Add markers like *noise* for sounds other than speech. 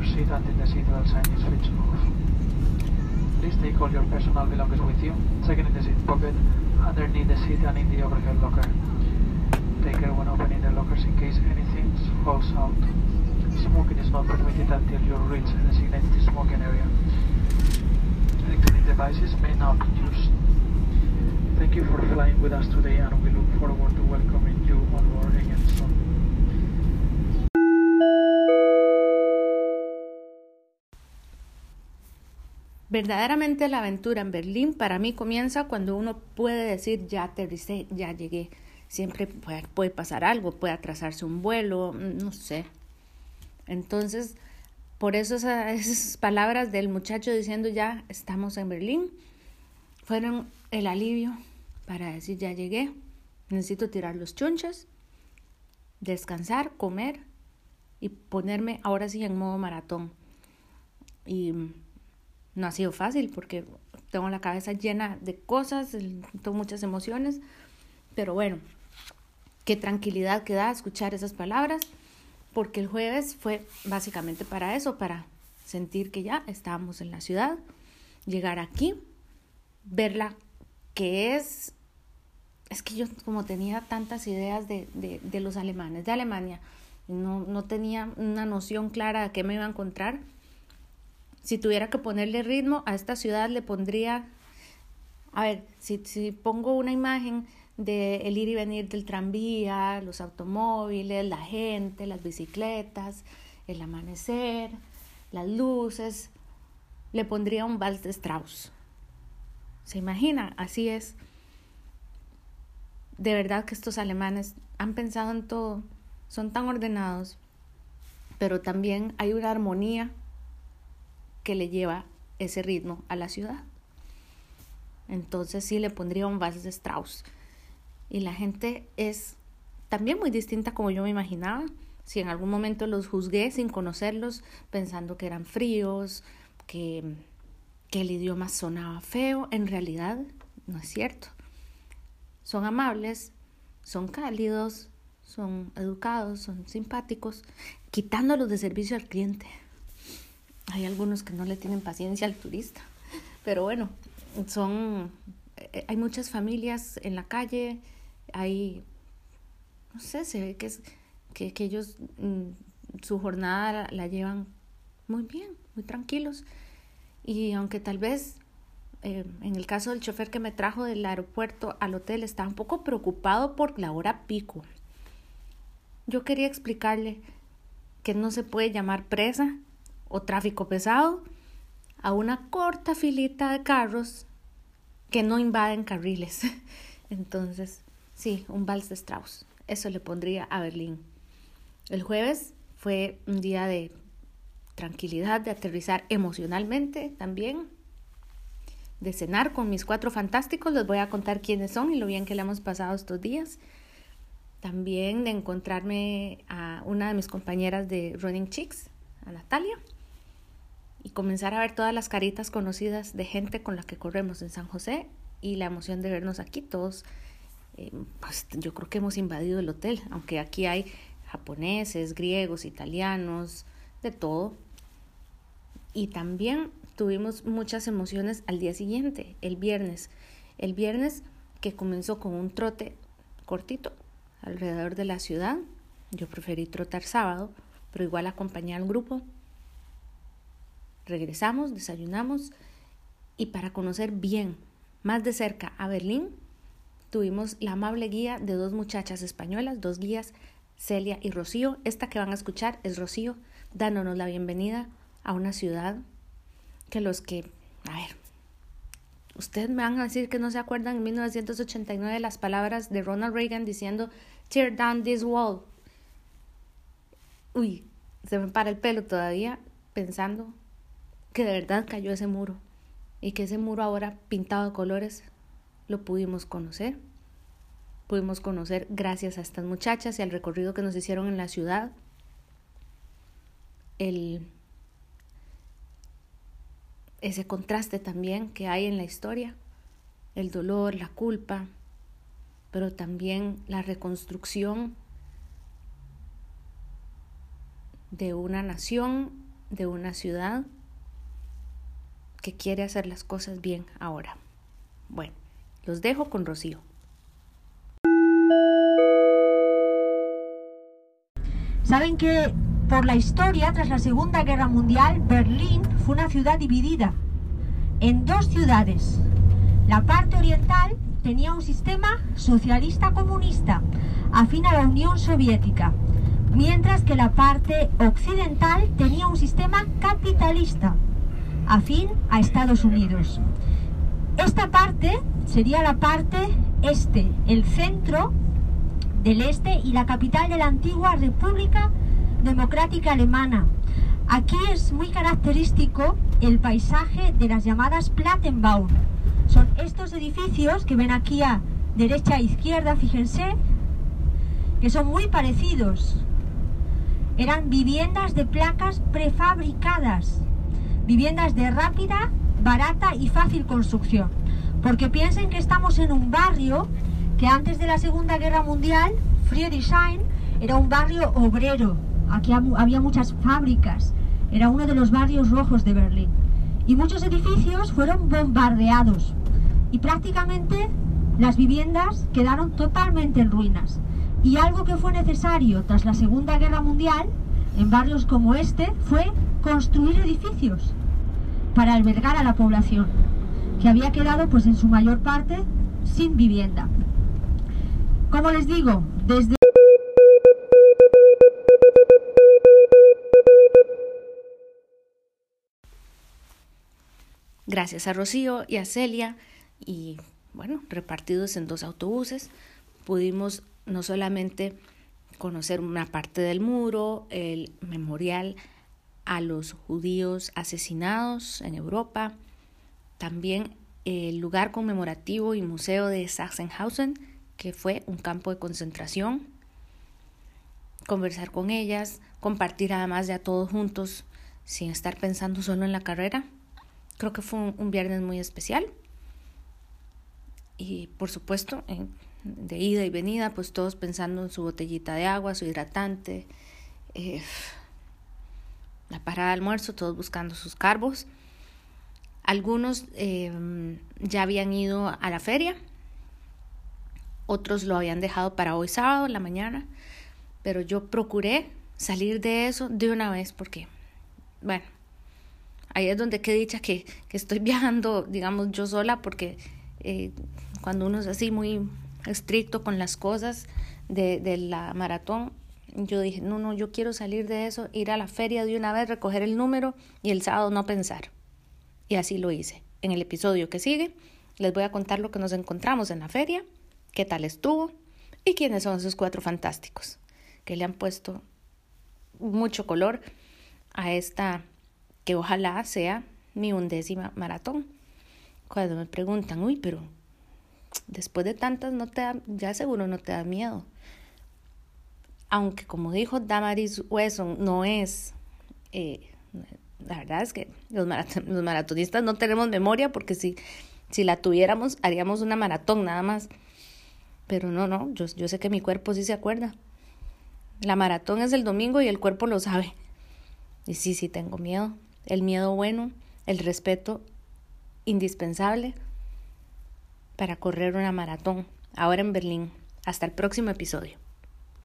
your seat until the seatbelt sign is switched off. Please take all your personal belongings with you, second in the seat pocket, underneath the seat and in the overhead locker. Take care when opening the lockers in case anything falls out. Smoking is not permitted until you reach the designated smoking area. Electronic devices may not be used. Thank you for flying with us today and we look forward to welcoming you on board again soon. Verdaderamente la aventura en Berlín para mí comienza cuando uno puede decir ya aterricé, ya llegué. Siempre puede, pasar algo, puede atrasarse un vuelo, no sé. Entonces, por eso *laughs* esas, palabras del muchacho diciendo ya estamos en Berlín fueron el alivio para decir ya llegué, necesito tirar los chunches, descansar, comer y ponerme ahora sí en modo maratón. Y no ha sido fácil porque tengo la cabeza llena de cosas, tengo muchas emociones, pero bueno, qué tranquilidad que da escuchar esas palabras, porque el jueves fue básicamente para eso, para sentir que ya estábamos en la ciudad, llegar aquí, verla que es, es que yo como tenía tantas ideas de, de, de los alemanes, de Alemania, no, no tenía una noción clara de qué me iba a encontrar, si tuviera que ponerle ritmo a esta ciudad, le pondría, a ver, si, si pongo una imagen de el ir y venir del tranvía, los automóviles, la gente, las bicicletas, el amanecer, las luces, le pondría un vals de Strauss. ¿Se imagina? Así es. De verdad que estos alemanes han pensado en todo, son tan ordenados, pero también hay una armonía que le lleva ese ritmo a la ciudad. Entonces sí le pondría un vals de Strauss. Y la gente es también muy distinta como yo me imaginaba. Si en algún momento los juzgué sin conocerlos, pensando que eran fríos, que, que el idioma sonaba feo, en realidad no es cierto. Son amables, son cálidos, son educados, son simpáticos, quitándolos de servicio al cliente. Hay algunos que no le tienen paciencia al turista, pero bueno, son, eh, hay muchas familias en la calle, hay, no sé, se ve que, es, que, que ellos mm, su jornada la, llevan muy bien, muy tranquilos. Y aunque tal vez eh, en el caso del chofer que me trajo del aeropuerto al hotel estaba un poco preocupado por la hora pico. Yo quería explicarle que no se puede llamar presa o tráfico pesado a una corta filita de carros que no invaden carriles. *laughs* Entonces, sí, un vals de Strauss. Eso le pondría a Berlín. El jueves fue un día de tranquilidad, de aterrizar emocionalmente también, de cenar con mis cuatro fantásticos. Les voy a contar quiénes son y lo bien que le hemos pasado estos días. También de encontrarme a una de mis compañeras de Running Chicks, a Natalia y comenzar a ver todas las caritas conocidas de gente con la que corremos en San José y la emoción de vernos aquí todos. Eh, pues yo creo que hemos invadido el hotel, aunque aquí hay japoneses, griegos, italianos, de todo. Y también tuvimos muchas emociones al día siguiente, el viernes. El viernes que comenzó con un trote cortito alrededor de la ciudad. Yo preferí trotar sábado, pero igual acompañé al grupo Regresamos, desayunamos y para conocer bien, más de cerca a Berlín, tuvimos la amable guía de dos muchachas españolas, dos guías, Celia y Rocío. Esta que van a escuchar es Rocío, dándonos la bienvenida a una ciudad que los que, a ver, ustedes me van a decir que no se acuerdan en 1989 las palabras de Ronald Reagan diciendo tear down this wall. Uy, se me para el pelo todavía pensando que de verdad cayó ese muro y que ese muro ahora pintado de colores lo pudimos conocer. Pudimos conocer gracias a estas muchachas y al recorrido que nos hicieron en la ciudad. El, ese contraste también que hay en la historia, el dolor, la culpa, pero también la reconstrucción de una nación de una ciudad que quiere hacer las cosas bien ahora. Bueno, los dejo con Rocío. Saben que por la historia, tras la Segunda Guerra Mundial, Berlín fue una ciudad dividida en dos ciudades. La parte oriental tenía un sistema socialista comunista, afín a la Unión Soviética, mientras que la parte occidental tenía un sistema capitalista, afín a Estados Unidos. Esta parte sería la parte este, el centro del este y la capital de la antigua República Democrática Alemana. Aquí es muy característico el paisaje de las llamadas Plattenbaum. Son estos edificios que ven aquí a derecha e izquierda, fíjense, que son muy parecidos. Eran viviendas de placas prefabricadas Viviendas de rápida, barata y fácil construcción. Porque piensen que estamos en un barrio que antes de la Segunda Guerra Mundial, Friedrichshain, era un barrio obrero. Aquí había muchas fábricas. Era uno de los barrios rojos de Berlín. Y muchos edificios fueron bombardeados. Y prácticamente las viviendas quedaron totalmente en ruinas. Y algo que fue necesario tras la Segunda Guerra Mundial, en barrios como este, fue construir edificios para albergar a la población, que había quedado pues en su mayor parte sin vivienda. Como les digo, desde Gracias a Rocío y a Celia y bueno, repartidos en dos autobuses, pudimos no solamente conocer una parte del muro, el memorial a los judíos asesinados en Europa, también el lugar conmemorativo y museo de Sachsenhausen, que fue un campo de concentración, conversar con ellas, compartir además ya todos juntos sin estar pensando solo en la carrera. Creo que fue un, viernes muy especial. Y por supuesto, de ida y venida, pues todos pensando en su botellita de agua, su hidratante. Eh, la parada de almuerzo, todos buscando sus carbos. Algunos em, ya habían ido a la feria, otros lo habían dejado para hoy sábado en la mañana, pero yo procuré salir de eso de una vez porque, bueno, ahí es donde qué dicha que, estoy *laughs* viajando, digamos, yo sola, porque eh, cuando uno es así muy estricto con las cosas de la maratón, yo dije, no, no, yo quiero salir de eso, ir a la feria de una vez, recoger el número y el sábado no pensar. Y así lo hice. En el episodio que sigue les voy a contar lo que nos encontramos en la feria, qué tal estuvo y quiénes son esos cuatro fantásticos que le han puesto mucho color a esta que ojalá sea mi undécima maratón. Cuando me preguntan, uy, pero después de tantas no te da, ya seguro no te da miedo aunque como dijo Damaris Wesson, no es, eh, la verdad es que los, maratonistas no tenemos memoria porque si, si la tuviéramos haríamos una maratón nada más. Pero no, no, yo, yo sé que mi cuerpo sí se acuerda. La maratón es el domingo y el cuerpo lo sabe. Y sí, sí, tengo miedo. El miedo bueno, el respeto indispensable para correr una maratón. Ahora en Berlín. Hasta el próximo episodio.